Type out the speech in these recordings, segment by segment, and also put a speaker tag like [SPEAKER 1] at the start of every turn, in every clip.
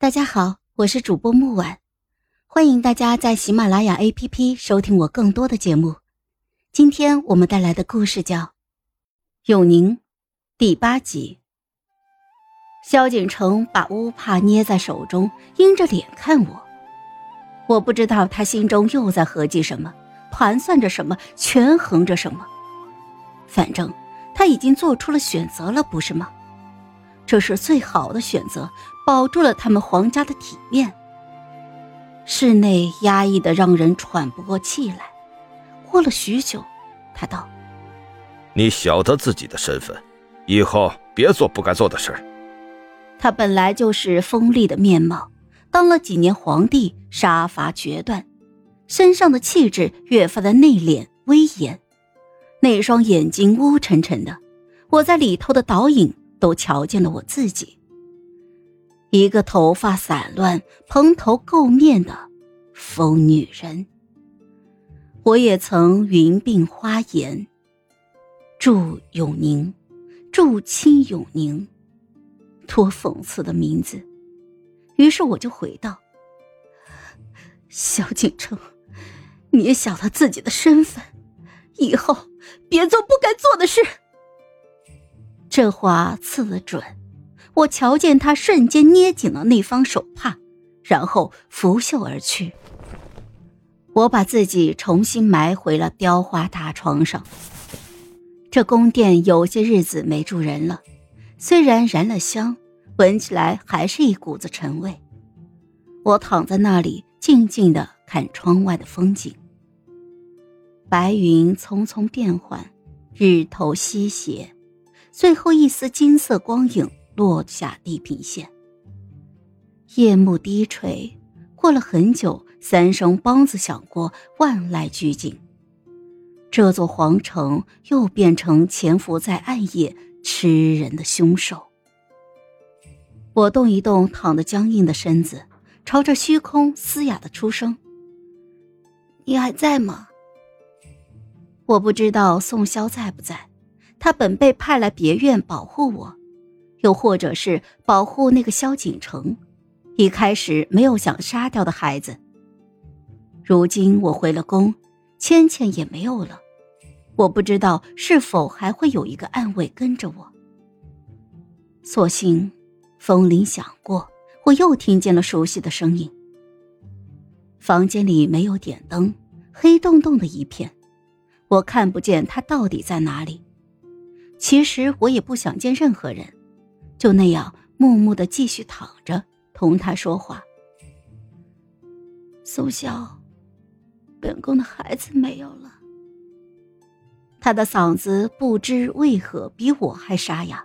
[SPEAKER 1] 大家好，我是主播木婉，欢迎大家在喜马拉雅 APP 收听我更多的节目。今天我们带来的故事叫《永宁》第八集。萧景城把乌帕捏在手中，阴着脸看我。我不知道他心中又在合计什么，盘算着什么，权衡着什么。反正他已经做出了选择了，不是吗？这是最好的选择，保住了他们皇家的体面。室内压抑的让人喘不过气来。过了许久，他道：“
[SPEAKER 2] 你晓得自己的身份，以后别做不该做的事。”
[SPEAKER 1] 他本来就是锋利的面貌，当了几年皇帝，杀伐决断，身上的气质越发的内敛威严。那双眼睛乌沉沉的，我在里头的倒影。都瞧见了我自己，一个头发散乱、蓬头垢面的疯女人。我也曾云鬓花颜，祝永宁，祝亲永宁，多讽刺的名字。于是我就回道：“萧景城，你也晓得自己的身份，以后别做不该做的事。”这话刺得准，我瞧见他瞬间捏紧了那方手帕，然后拂袖而去。我把自己重新埋回了雕花大床上。这宫殿有些日子没住人了，虽然燃了香，闻起来还是一股子陈味。我躺在那里，静静的看窗外的风景。白云匆匆变幻，日头西斜。最后一丝金色光影落下地平线。夜幕低垂，过了很久，三声梆子响过，万籁俱静。这座皇城又变成潜伏在暗夜吃人的凶手。我动一动躺得僵硬的身子，朝着虚空嘶哑的出声：“你还在吗？”我不知道宋萧在不在。他本被派来别院保护我，又或者是保护那个萧景城，一开始没有想杀掉的孩子。如今我回了宫，芊芊也没有了，我不知道是否还会有一个暗卫跟着我。所幸，风铃响过，我又听见了熟悉的声音。房间里没有点灯，黑洞洞的一片，我看不见他到底在哪里。其实我也不想见任何人，就那样默默的继续躺着，同他说话。宋萧，本宫的孩子没有了。他的嗓子不知为何比我还沙哑。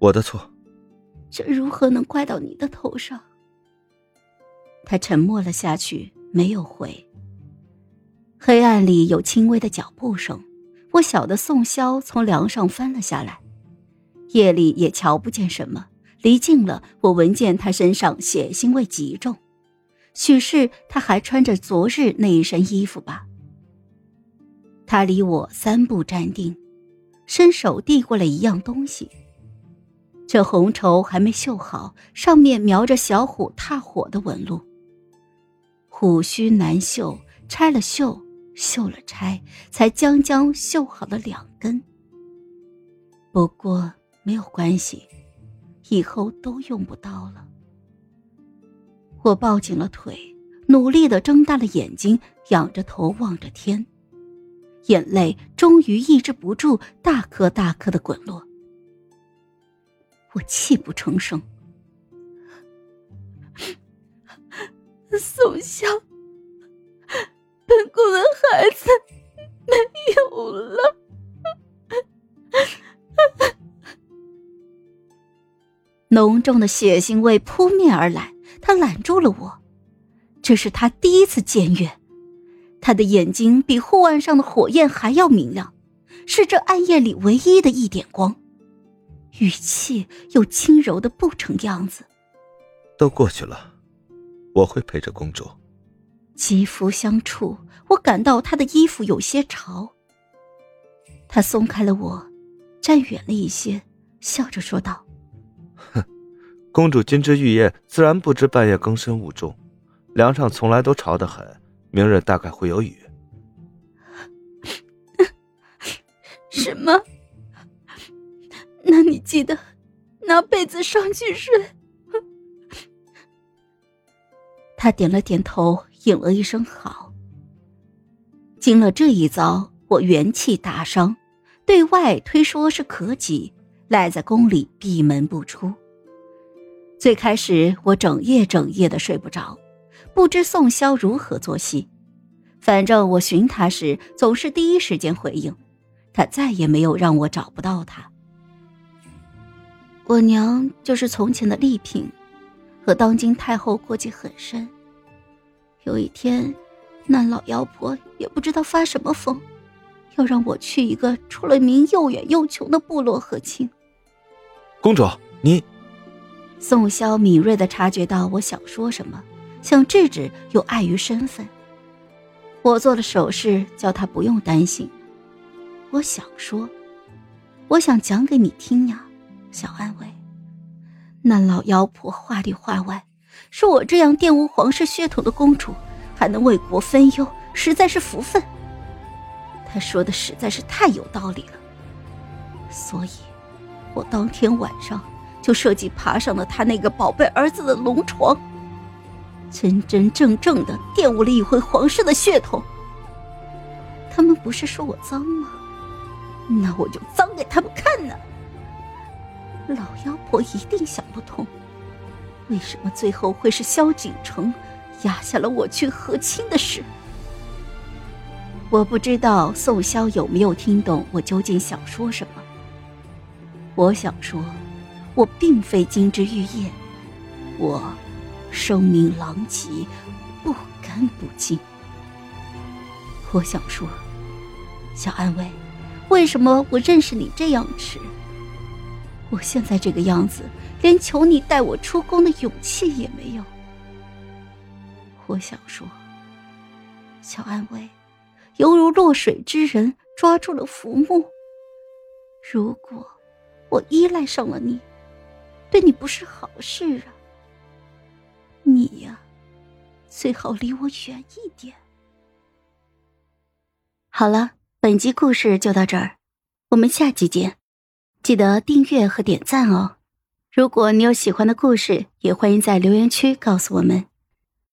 [SPEAKER 2] 我的错。
[SPEAKER 1] 这如何能怪到你的头上？他沉默了下去，没有回。黑暗里有轻微的脚步声。我晓得宋萧从梁上翻了下来，夜里也瞧不见什么。离近了，我闻见他身上血腥味极重，许是他还穿着昨日那一身衣服吧。他离我三步站定，伸手递过来一样东西。这红绸还没绣好，上面描着小虎踏火的纹路。虎须难绣，拆了绣。绣了钗，才将将绣好了两根。不过没有关系，以后都用不到了。我抱紧了腿，努力的睁大了眼睛，仰着头望着天，眼泪终于抑制不住，大颗大颗的滚落。我泣不成声，宋香。本宫的孩子 没有了，浓重的血腥味扑面而来。他揽住了我，这是他第一次见月。他的眼睛比护腕上的火焰还要明亮，是这暗夜里唯一的一点光。语气又轻柔的不成样子。
[SPEAKER 2] 都过去了，我会陪着公主。
[SPEAKER 1] 肌肤相触，我感到他的衣服有些潮。他松开了我，站远了一些，笑着说道：“哼
[SPEAKER 2] 公主金枝玉叶自然不知半夜更深雾重，梁上从来都潮得很，明日大概会有雨。
[SPEAKER 1] 什么？那你记得拿被子上去睡。他点了点头，应了一声好。经了这一遭，我元气大伤，对外推说是咳疾，赖在宫里闭门不出。最开始我整夜整夜的睡不着，不知宋萧如何作戏。反正我寻他时总是第一时间回应，他再也没有让我找不到他。我娘就是从前的丽嫔，和当今太后过节很深。有一天，那老妖婆也不知道发什么疯，要让我去一个出了名又远又穷的部落和亲。
[SPEAKER 2] 公主，你……
[SPEAKER 1] 宋萧敏锐的察觉到我想说什么，想制止，又碍于身份。我做了手势，叫他不用担心。我想说，我想讲给你听呀，小安慰。那老妖婆话里话外。说我这样玷污皇室血统的公主，还能为国分忧，实在是福分。他说的实在是太有道理了，所以，我当天晚上就设计爬上了他那个宝贝儿子的龙床，真真正正的玷污了一回皇室的血统。他们不是说我脏吗？那我就脏给他们看呢。老妖婆一定想不通。为什么最后会是萧景城压下了我去和亲的事？我不知道宋萧有没有听懂我究竟想说什么。我想说，我并非金枝玉叶，我声名狼藉，不敢不敬。我想说，小安慰，为什么我认识你这样迟？我现在这个样子。连求你带我出宫的勇气也没有。我想说，小安危，犹如落水之人抓住了浮木。如果我依赖上了你，对你不是好事啊。你呀，最好离我远一点。好了，本集故事就到这儿，我们下集见，记得订阅和点赞哦。如果你有喜欢的故事，也欢迎在留言区告诉我们。